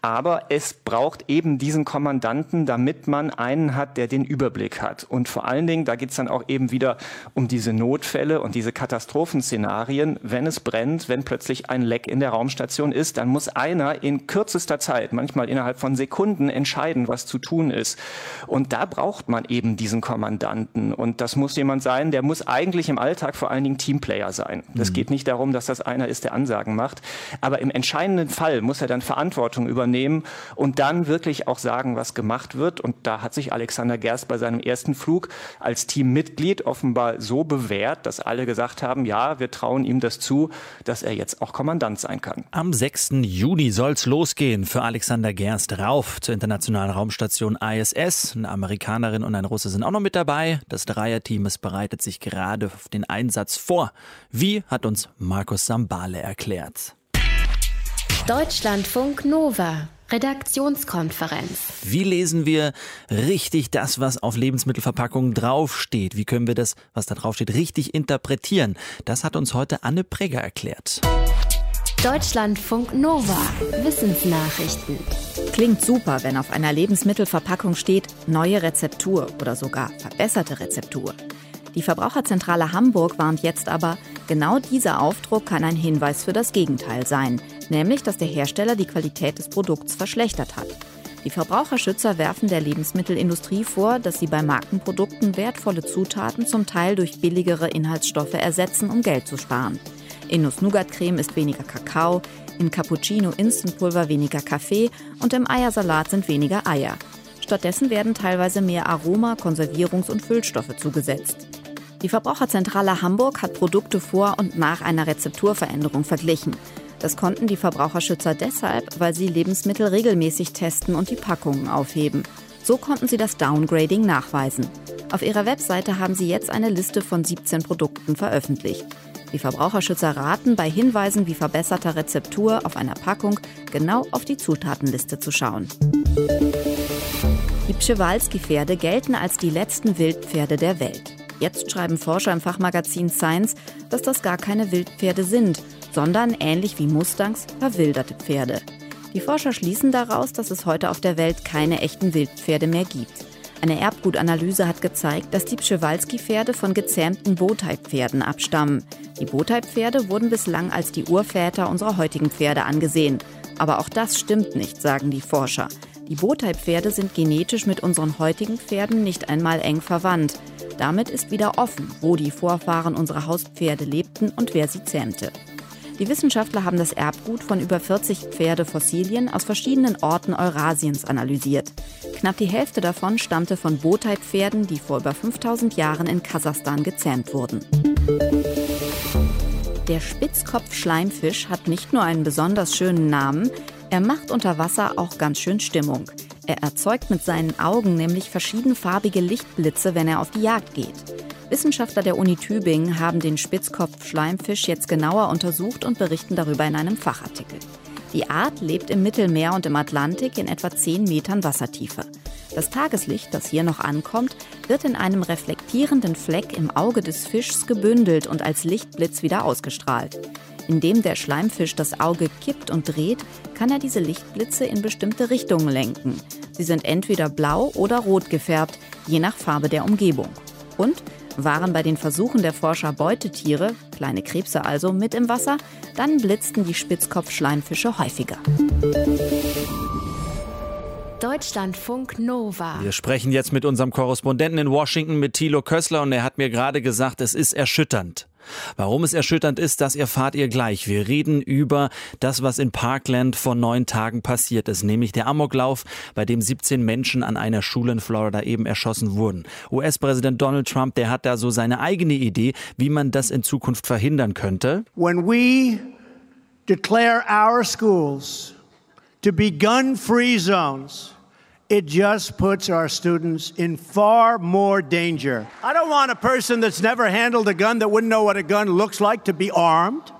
Aber es braucht eben diesen Kommandanten, damit man einen hat, der den Überblick hat. Und vor allen Dingen, da geht es dann auch eben wieder um diese Notfälle und diese Katastrophenszenarien. Wenn es brennt, wenn plötzlich ein Leck in der Raumstation ist, dann muss einer in kürzester kürzester Zeit, manchmal innerhalb von Sekunden entscheiden, was zu tun ist. Und da braucht man eben diesen Kommandanten. Und das muss jemand sein, der muss eigentlich im Alltag vor allen Dingen Teamplayer sein. Es mhm. geht nicht darum, dass das einer ist, der Ansagen macht. Aber im entscheidenden Fall muss er dann Verantwortung übernehmen und dann wirklich auch sagen, was gemacht wird. Und da hat sich Alexander Gerst bei seinem ersten Flug als Teammitglied offenbar so bewährt, dass alle gesagt haben, ja, wir trauen ihm das zu, dass er jetzt auch Kommandant sein kann. Am 6. Juni soll es losgehen gehen für Alexander Gerst rauf zur internationalen Raumstation ISS. Eine Amerikanerin und ein Russe sind auch noch mit dabei. Das Dreierteam bereitet sich gerade auf den Einsatz vor. Wie hat uns Markus Sambale erklärt. Deutschlandfunk Nova. Redaktionskonferenz. Wie lesen wir richtig das, was auf Lebensmittelverpackungen draufsteht? Wie können wir das, was da draufsteht, richtig interpretieren? Das hat uns heute Anne Pregger erklärt. Deutschlandfunk Nova. Wissensnachrichten. Klingt super, wenn auf einer Lebensmittelverpackung steht neue Rezeptur oder sogar verbesserte Rezeptur. Die Verbraucherzentrale Hamburg warnt jetzt aber, genau dieser Aufdruck kann ein Hinweis für das Gegenteil sein, nämlich dass der Hersteller die Qualität des Produkts verschlechtert hat. Die Verbraucherschützer werfen der Lebensmittelindustrie vor, dass sie bei Markenprodukten wertvolle Zutaten zum Teil durch billigere Inhaltsstoffe ersetzen, um Geld zu sparen. In Nuss-Nougat-Creme ist weniger Kakao, in Cappuccino Instantpulver weniger Kaffee und im Eiersalat sind weniger Eier. Stattdessen werden teilweise mehr Aroma, Konservierungs- und Füllstoffe zugesetzt. Die Verbraucherzentrale Hamburg hat Produkte vor und nach einer Rezepturveränderung verglichen. Das konnten die Verbraucherschützer deshalb, weil sie Lebensmittel regelmäßig testen und die Packungen aufheben. So konnten sie das Downgrading nachweisen. Auf ihrer Webseite haben sie jetzt eine Liste von 17 Produkten veröffentlicht. Die Verbraucherschützer raten, bei Hinweisen wie verbesserter Rezeptur auf einer Packung genau auf die Zutatenliste zu schauen. Die Pschewalski-Pferde gelten als die letzten Wildpferde der Welt. Jetzt schreiben Forscher im Fachmagazin Science, dass das gar keine Wildpferde sind, sondern ähnlich wie Mustangs verwilderte Pferde. Die Forscher schließen daraus, dass es heute auf der Welt keine echten Wildpferde mehr gibt. Eine Erbgutanalyse hat gezeigt, dass die Pschewalski-Pferde von gezähmten Bowtie-Pferden abstammen. Die Bowtie-Pferde wurden bislang als die Urväter unserer heutigen Pferde angesehen. Aber auch das stimmt nicht, sagen die Forscher. Die Bowtie-Pferde sind genetisch mit unseren heutigen Pferden nicht einmal eng verwandt. Damit ist wieder offen, wo die Vorfahren unserer Hauspferde lebten und wer sie zähmte. Die Wissenschaftler haben das Erbgut von über 40 Pferdefossilien aus verschiedenen Orten Eurasiens analysiert. Knapp die Hälfte davon stammte von Botai-Pferden, die vor über 5000 Jahren in Kasachstan gezähmt wurden. Der Spitzkopf-Schleimfisch hat nicht nur einen besonders schönen Namen, er macht unter Wasser auch ganz schön Stimmung. Er erzeugt mit seinen Augen nämlich verschiedenfarbige Lichtblitze, wenn er auf die Jagd geht. Wissenschaftler der Uni Tübingen haben den Spitzkopf-Schleimfisch jetzt genauer untersucht und berichten darüber in einem Fachartikel. Die Art lebt im Mittelmeer und im Atlantik in etwa 10 Metern Wassertiefe. Das Tageslicht, das hier noch ankommt, wird in einem reflektierenden Fleck im Auge des Fischs gebündelt und als Lichtblitz wieder ausgestrahlt. Indem der Schleimfisch das Auge kippt und dreht, kann er diese Lichtblitze in bestimmte Richtungen lenken. Sie sind entweder blau oder rot gefärbt, je nach Farbe der Umgebung. Und waren bei den Versuchen der Forscher Beutetiere, kleine Krebse also, mit im Wasser, dann blitzten die Spitzkopfschleimfische häufiger. Deutschlandfunk Nova. Wir sprechen jetzt mit unserem Korrespondenten in Washington, mit Thilo Kössler, und er hat mir gerade gesagt, es ist erschütternd. Warum es erschütternd ist, das erfahrt ihr gleich. Wir reden über das, was in Parkland vor neun Tagen passiert ist, nämlich der Amoklauf, bei dem 17 Menschen an einer Schule in Florida eben erschossen wurden. US-Präsident Donald Trump, der hat da so seine eigene Idee, wie man das in Zukunft verhindern könnte. When we declare our schools to be gun-free zones, it just puts our students in far more danger. I don't want a person that's never handled a gun that wouldn't know what a gun looks like to be armed.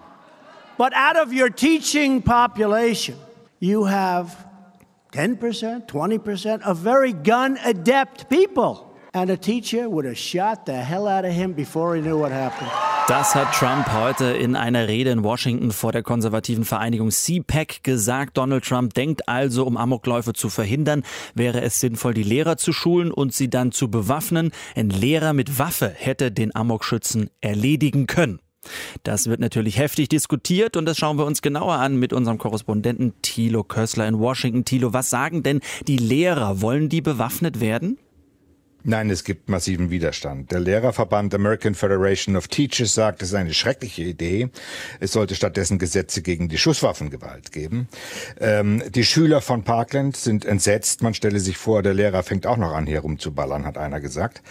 But out of your teaching population, you have 10%, 20% of very gun adept people. And a teacher would have shot the hell out of him before he knew what happened. Das hat Trump heute in einer Rede in Washington vor der konservativen Vereinigung CPAC gesagt. Donald Trump denkt also, um Amokläufe zu verhindern, wäre es sinnvoll, die Lehrer zu schulen und sie dann zu bewaffnen. Ein Lehrer mit Waffe hätte den Amokschützen erledigen können. Das wird natürlich heftig diskutiert und das schauen wir uns genauer an mit unserem Korrespondenten Thilo Kössler in Washington. Thilo, was sagen denn die Lehrer? Wollen die bewaffnet werden? Nein, es gibt massiven Widerstand. Der Lehrerverband American Federation of Teachers sagt, es ist eine schreckliche Idee. Es sollte stattdessen Gesetze gegen die Schusswaffengewalt geben. Ähm, die Schüler von Parkland sind entsetzt. Man stelle sich vor, der Lehrer fängt auch noch an, hier rumzuballern, hat einer gesagt.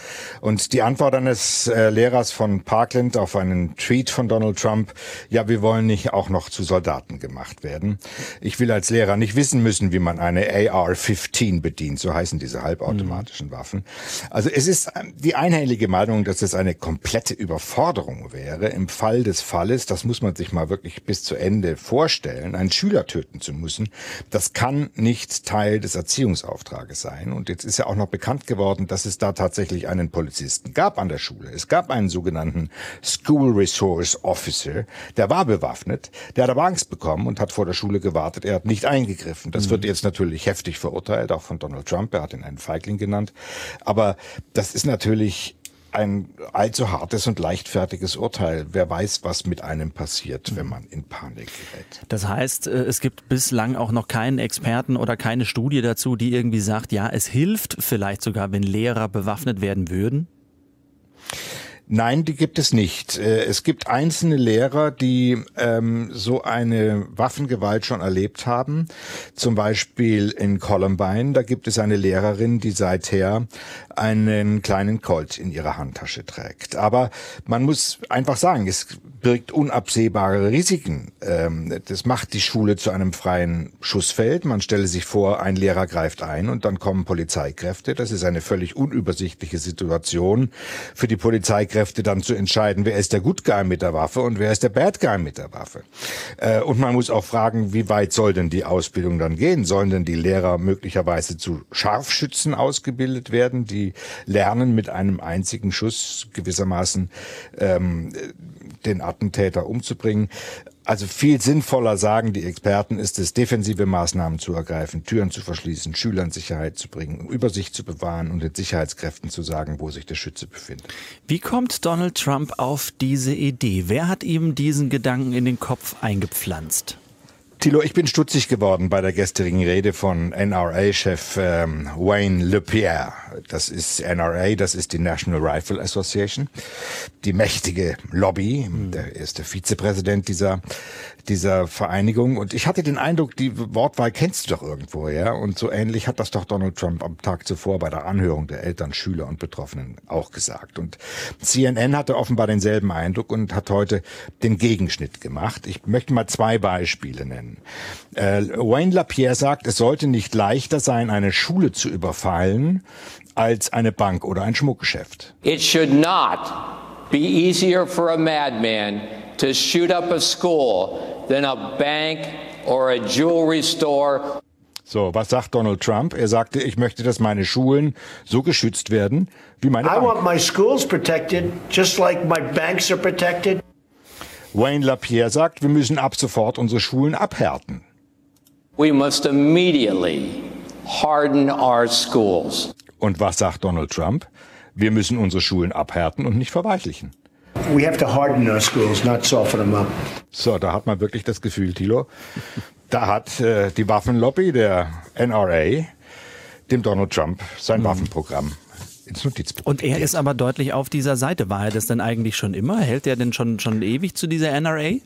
Und die Antwort eines äh, Lehrers von Parkland auf einen Tweet von Donald Trump, ja, wir wollen nicht auch noch zu Soldaten gemacht werden. Ich will als Lehrer nicht wissen müssen, wie man eine AR-15 bedient, so heißen diese halbautomatischen mhm. Waffen. Also es ist ähm, die einhellige Meinung, dass es eine komplette Überforderung wäre, im Fall des Falles, das muss man sich mal wirklich bis zu Ende vorstellen, einen Schüler töten zu müssen. Das kann nicht Teil des Erziehungsauftrages sein. Und jetzt ist ja auch noch bekannt geworden, dass es da tatsächlich einen Polizisten gab an der Schule. Es gab einen sogenannten School Resource Officer, der war bewaffnet, der hat aber Angst bekommen und hat vor der Schule gewartet. Er hat nicht eingegriffen. Das mhm. wird jetzt natürlich heftig verurteilt, auch von Donald Trump. Er hat ihn einen Feigling genannt. Aber aber das ist natürlich ein allzu hartes und leichtfertiges Urteil. Wer weiß, was mit einem passiert, wenn man in Panik gerät. Das heißt, äh, es gibt bislang auch noch keinen Experten oder keine Studie dazu, die irgendwie sagt, ja, es hilft vielleicht sogar, wenn Lehrer bewaffnet werden würden? Nein, die gibt es nicht. Äh, es gibt einzelne Lehrer, die ähm, so eine Waffengewalt schon erlebt haben. Zum Beispiel in Columbine, da gibt es eine Lehrerin, die seither einen kleinen Colt in ihrer Handtasche trägt. Aber man muss einfach sagen, es birgt unabsehbare Risiken. Ähm, das macht die Schule zu einem freien Schussfeld. Man stelle sich vor, ein Lehrer greift ein und dann kommen Polizeikräfte. Das ist eine völlig unübersichtliche Situation für die Polizeikräfte dann zu entscheiden, wer ist der Good Guy mit der Waffe und wer ist der Bad Guy mit der Waffe. Äh, und man muss auch fragen, wie weit soll denn die Ausbildung dann gehen? Sollen denn die Lehrer möglicherweise zu Scharfschützen ausgebildet werden, die lernen mit einem einzigen Schuss gewissermaßen ähm, den Attentäter umzubringen. Also viel sinnvoller, sagen die Experten, ist es, defensive Maßnahmen zu ergreifen, Türen zu verschließen, Schülern Sicherheit zu bringen, Übersicht zu bewahren und den Sicherheitskräften zu sagen, wo sich der Schütze befindet. Wie kommt Donald Trump auf diese Idee? Wer hat ihm diesen Gedanken in den Kopf eingepflanzt? Thilo, ich bin stutzig geworden bei der gestrigen Rede von NRA-Chef ähm, Wayne LePierre. Das ist NRA, das ist die National Rifle Association, die mächtige Lobby. Mhm. Der ist der Vizepräsident dieser dieser Vereinigung. Und ich hatte den Eindruck, die Wortwahl kennst du doch irgendwo, ja. Und so ähnlich hat das doch Donald Trump am Tag zuvor bei der Anhörung der Eltern, Schüler und Betroffenen auch gesagt. Und CNN hatte offenbar denselben Eindruck und hat heute den Gegenschnitt gemacht. Ich möchte mal zwei Beispiele nennen. Äh, Wayne LaPierre sagt, es sollte nicht leichter sein, eine Schule zu überfallen, als eine Bank oder ein Schmuckgeschäft. It should not be easier for a madman to shoot up a school than a bank or a jewelry store. So, was sagt Donald Trump? Er sagte, ich möchte, dass meine Schulen so geschützt werden wie meine Bank. I want my schools protected, just like my banks are protected. Wayne LaPierre sagt, wir müssen ab sofort unsere Schulen abhärten. We must immediately harden our schools. Und was sagt Donald Trump? Wir müssen unsere Schulen abhärten und nicht verweichlichen. We have to harden our schools, not soften them up. So, da hat man wirklich das Gefühl, Thilo, da hat äh, die Waffenlobby der NRA dem Donald Trump sein mhm. Waffenprogramm ins Notizbuch. Und er ist aber deutlich auf dieser Seite. War er das denn eigentlich schon immer? Hält er denn schon, schon ewig zu dieser NRA?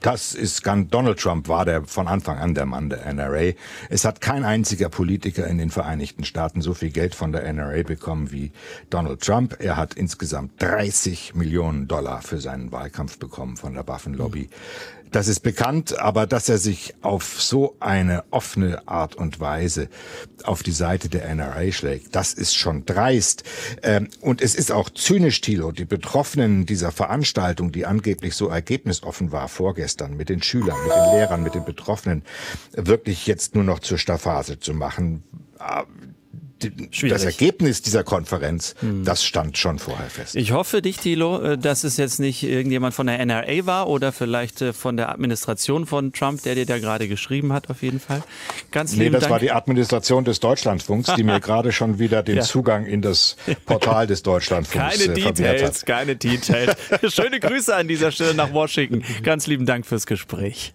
Das ist ganz, Donald Trump war der von Anfang an der Mann der NRA. Es hat kein einziger Politiker in den Vereinigten Staaten so viel Geld von der NRA bekommen wie Donald Trump. Er hat insgesamt 30 Millionen Dollar für seinen Wahlkampf bekommen von der Waffenlobby. Mhm. Das ist bekannt, aber dass er sich auf so eine offene Art und Weise auf die Seite der NRA schlägt, das ist schon dreist. Ähm, und es ist auch zynisch, Thilo. Die Betroffenen dieser Veranstaltung, die angeblich so ergebnisoffen war vorgestern, mit den Schülern, mit den Lehrern, mit den Betroffenen wirklich jetzt nur noch zur Staffase zu machen Schwierig. das Ergebnis dieser Konferenz, hm. das stand schon vorher fest. Ich hoffe dich, Thilo, äh, dass es jetzt nicht irgendjemand von der NRA war oder vielleicht äh, von der Administration von Trump, der dir da gerade geschrieben hat, auf jeden Fall. Ganz nee, das Dank. war die Administration des Deutschlandfunks, die mir gerade schon wieder den ja. Zugang in das Portal des Deutschlandfunks keine äh, Details, hat. Keine Details, Schöne Grüße an dieser Stelle nach Washington. Ganz lieben Dank fürs Gespräch.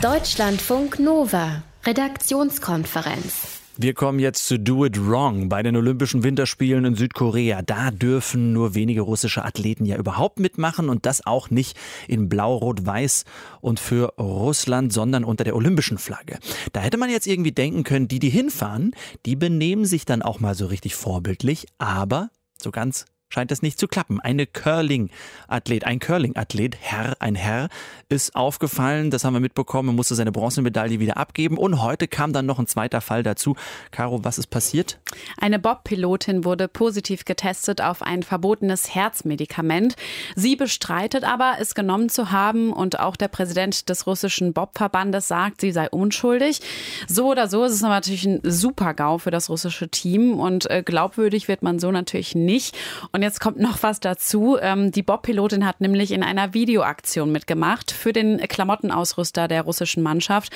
Deutschlandfunk Nova, Redaktionskonferenz. Wir kommen jetzt zu Do It Wrong bei den Olympischen Winterspielen in Südkorea. Da dürfen nur wenige russische Athleten ja überhaupt mitmachen und das auch nicht in Blau, Rot, Weiß und für Russland, sondern unter der olympischen Flagge. Da hätte man jetzt irgendwie denken können, die, die hinfahren, die benehmen sich dann auch mal so richtig vorbildlich, aber so ganz scheint es nicht zu klappen. Eine Curling-Athlet, ein Curling-Athlet, Herr, ein Herr, ist aufgefallen. Das haben wir mitbekommen. Musste seine Bronzemedaille wieder abgeben. Und heute kam dann noch ein zweiter Fall dazu. Caro, was ist passiert? Eine Bob-Pilotin wurde positiv getestet auf ein verbotenes Herzmedikament. Sie bestreitet aber, es genommen zu haben. Und auch der Präsident des russischen Bob-Verbandes sagt, sie sei unschuldig. So oder so ist es natürlich ein Super-GAU für das russische Team. Und äh, glaubwürdig wird man so natürlich nicht. Und und jetzt kommt noch was dazu. Ähm, die Bob-Pilotin hat nämlich in einer Videoaktion mitgemacht für den Klamottenausrüster der russischen Mannschaft.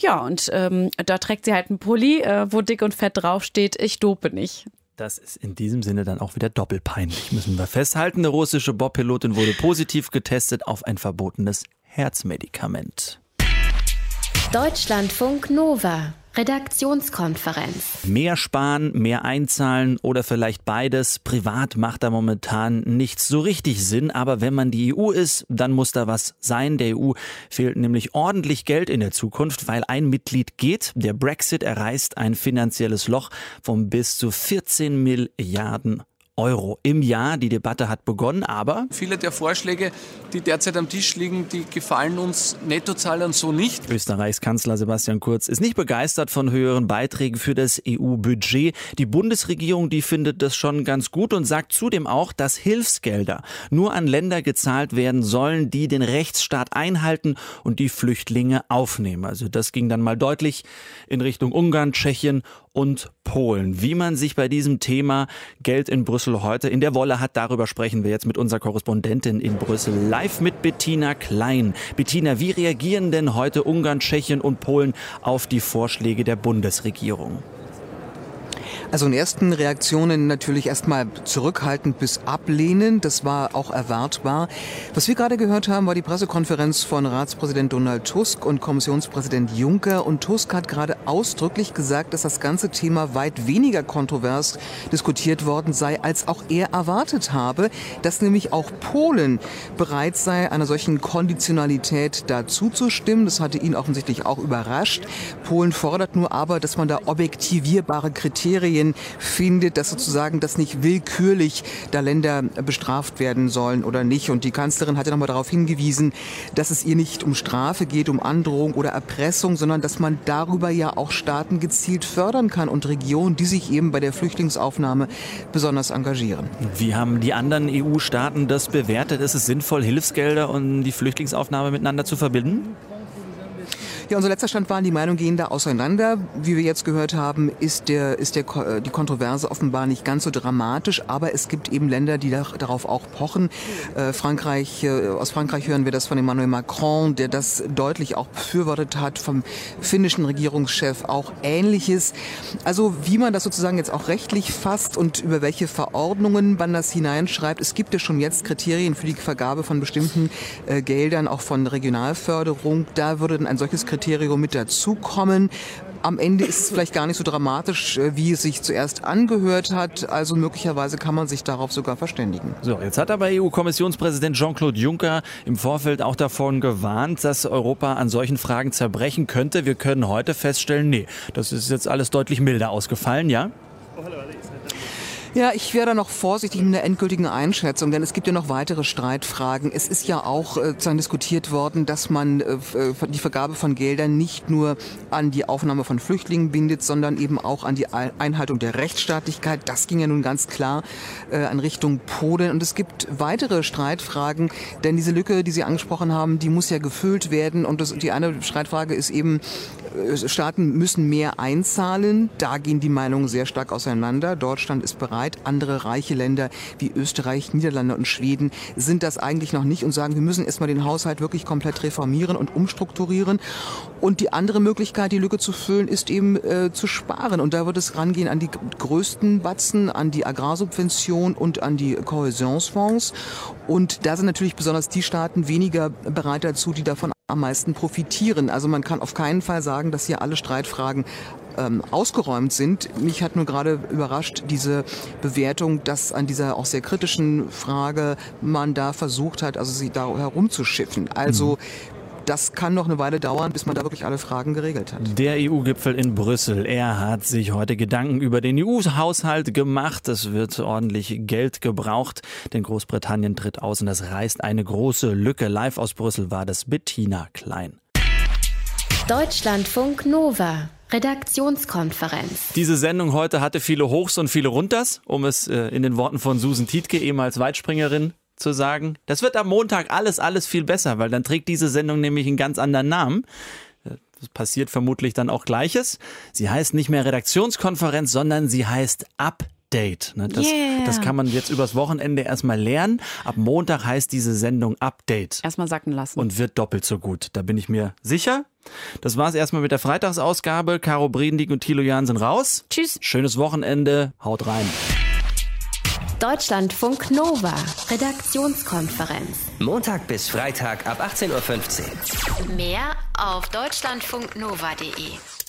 Ja, und ähm, da trägt sie halt einen Pulli, äh, wo dick und fett draufsteht, ich dope nicht. Das ist in diesem Sinne dann auch wieder doppelpeinlich, müssen wir festhalten. Eine russische Bob-Pilotin wurde positiv getestet auf ein verbotenes Herzmedikament. Deutschlandfunk Nova Redaktionskonferenz. Mehr sparen, mehr einzahlen oder vielleicht beides. Privat macht da momentan nichts so richtig Sinn, aber wenn man die EU ist, dann muss da was sein. Der EU fehlt nämlich ordentlich Geld in der Zukunft, weil ein Mitglied geht. Der Brexit erreißt ein finanzielles Loch von bis zu 14 Milliarden Euro im Jahr. Die Debatte hat begonnen, aber viele der Vorschläge, die derzeit am Tisch liegen, die gefallen uns Nettozahlern so nicht. Österreichs Kanzler Sebastian Kurz ist nicht begeistert von höheren Beiträgen für das EU-Budget. Die Bundesregierung, die findet das schon ganz gut und sagt zudem auch, dass Hilfsgelder nur an Länder gezahlt werden sollen, die den Rechtsstaat einhalten und die Flüchtlinge aufnehmen. Also das ging dann mal deutlich in Richtung Ungarn, Tschechien und Polen. Wie man sich bei diesem Thema Geld in Brüssel heute in der Wolle hat, darüber sprechen wir jetzt mit unserer Korrespondentin in Brüssel live mit Bettina Klein. Bettina, wie reagieren denn heute Ungarn, Tschechien und Polen auf die Vorschläge der Bundesregierung? Also in ersten Reaktionen natürlich erstmal zurückhaltend bis ablehnend. Das war auch erwartbar. Was wir gerade gehört haben, war die Pressekonferenz von Ratspräsident Donald Tusk und Kommissionspräsident Juncker. Und Tusk hat gerade ausdrücklich gesagt, dass das ganze Thema weit weniger kontrovers diskutiert worden sei, als auch er erwartet habe, dass nämlich auch Polen bereit sei, einer solchen Konditionalität dazu zu stimmen. Das hatte ihn offensichtlich auch überrascht. Polen fordert nur aber, dass man da objektivierbare Kriterien Kriterien findet, dass sozusagen das nicht willkürlich da Länder bestraft werden sollen oder nicht. Und die Kanzlerin hat ja nochmal darauf hingewiesen, dass es ihr nicht um Strafe geht, um Androhung oder Erpressung, sondern dass man darüber ja auch Staaten gezielt fördern kann und Regionen, die sich eben bei der Flüchtlingsaufnahme besonders engagieren. Wie haben die anderen EU-Staaten das bewertet? Ist es sinnvoll, Hilfsgelder und die Flüchtlingsaufnahme miteinander zu verbinden? Ja, unser letzter Stand waren, die Meinungen gehen da auseinander. Wie wir jetzt gehört haben, ist, der, ist der, die Kontroverse offenbar nicht ganz so dramatisch, aber es gibt eben Länder, die da, darauf auch pochen. Äh, Frankreich, äh, aus Frankreich hören wir das von Emmanuel Macron, der das deutlich auch befürwortet hat, vom finnischen Regierungschef auch Ähnliches. Also wie man das sozusagen jetzt auch rechtlich fasst und über welche Verordnungen man das hineinschreibt. Es gibt ja schon jetzt Kriterien für die Vergabe von bestimmten äh, Geldern, auch von Regionalförderung. Da würde ein solches Kriterium Kriterium mit dazukommen. Am Ende ist es vielleicht gar nicht so dramatisch, äh, wie es sich zuerst angehört hat. Also möglicherweise kann man sich darauf sogar verständigen. So, jetzt hat aber EU-Kommissionspräsident Jean-Claude Juncker im Vorfeld auch davon gewarnt, dass Europa an solchen Fragen zerbrechen könnte. Wir können heute feststellen, nee, das ist jetzt alles deutlich milder ausgefallen, ja? Ja, ich wäre da noch vorsichtig mit einer endgültigen Einschätzung, denn es gibt ja noch weitere Streitfragen. Es ist ja auch äh, diskutiert worden, dass man äh, äh, die Vergabe von Geldern nicht nur an die Aufnahme von Flüchtlingen bindet, sondern eben auch an die Einhaltung der Rechtsstaatlichkeit. Das ging ja nun ganz klar äh, in Richtung Polen. Und es gibt weitere Streitfragen, denn diese Lücke, die Sie angesprochen haben, die muss ja gefüllt werden. Und das, die eine Streitfrage ist eben, äh, Staaten müssen mehr einzahlen. Da gehen die Meinungen sehr stark auseinander. Deutschland ist bereit. Andere reiche Länder wie Österreich, Niederlande und Schweden sind das eigentlich noch nicht und sagen, wir müssen erstmal den Haushalt wirklich komplett reformieren und umstrukturieren. Und die andere Möglichkeit, die Lücke zu füllen, ist eben äh, zu sparen. Und da wird es rangehen an die größten Batzen, an die Agrarsubvention und an die Kohäsionsfonds. Und da sind natürlich besonders die Staaten weniger bereit dazu, die davon am meisten profitieren. Also man kann auf keinen Fall sagen, dass hier alle Streitfragen ähm, ausgeräumt sind. Mich hat nur gerade überrascht diese Bewertung, dass an dieser auch sehr kritischen Frage man da versucht hat, also sie da herumzuschiffen. Also mhm. Das kann noch eine Weile dauern, bis man da wirklich alle Fragen geregelt hat. Der EU-Gipfel in Brüssel, er hat sich heute Gedanken über den EU-Haushalt gemacht. Es wird ordentlich Geld gebraucht, denn Großbritannien tritt aus und das reißt eine große Lücke. Live aus Brüssel war das Bettina Klein. Deutschlandfunk Nova. Redaktionskonferenz. Diese Sendung heute hatte viele Hochs und viele Runters, um es äh, in den Worten von Susan Tietke, ehemals Weitspringerin, zu sagen. Das wird am Montag alles, alles viel besser, weil dann trägt diese Sendung nämlich einen ganz anderen Namen. Das passiert vermutlich dann auch Gleiches. Sie heißt nicht mehr Redaktionskonferenz, sondern sie heißt Up Update. Ne? Das, yeah. das kann man jetzt übers Wochenende erstmal lernen. Ab Montag heißt diese Sendung Update. Erstmal sacken lassen. Und wird doppelt so gut. Da bin ich mir sicher. Das war's erstmal mit der Freitagsausgabe. Caro Bredendieck und Thilo Jahn sind raus. Tschüss. Schönes Wochenende. Haut rein. Deutschlandfunk Nova. Redaktionskonferenz. Montag bis Freitag ab 18.15 Uhr. Mehr auf deutschlandfunknova.de.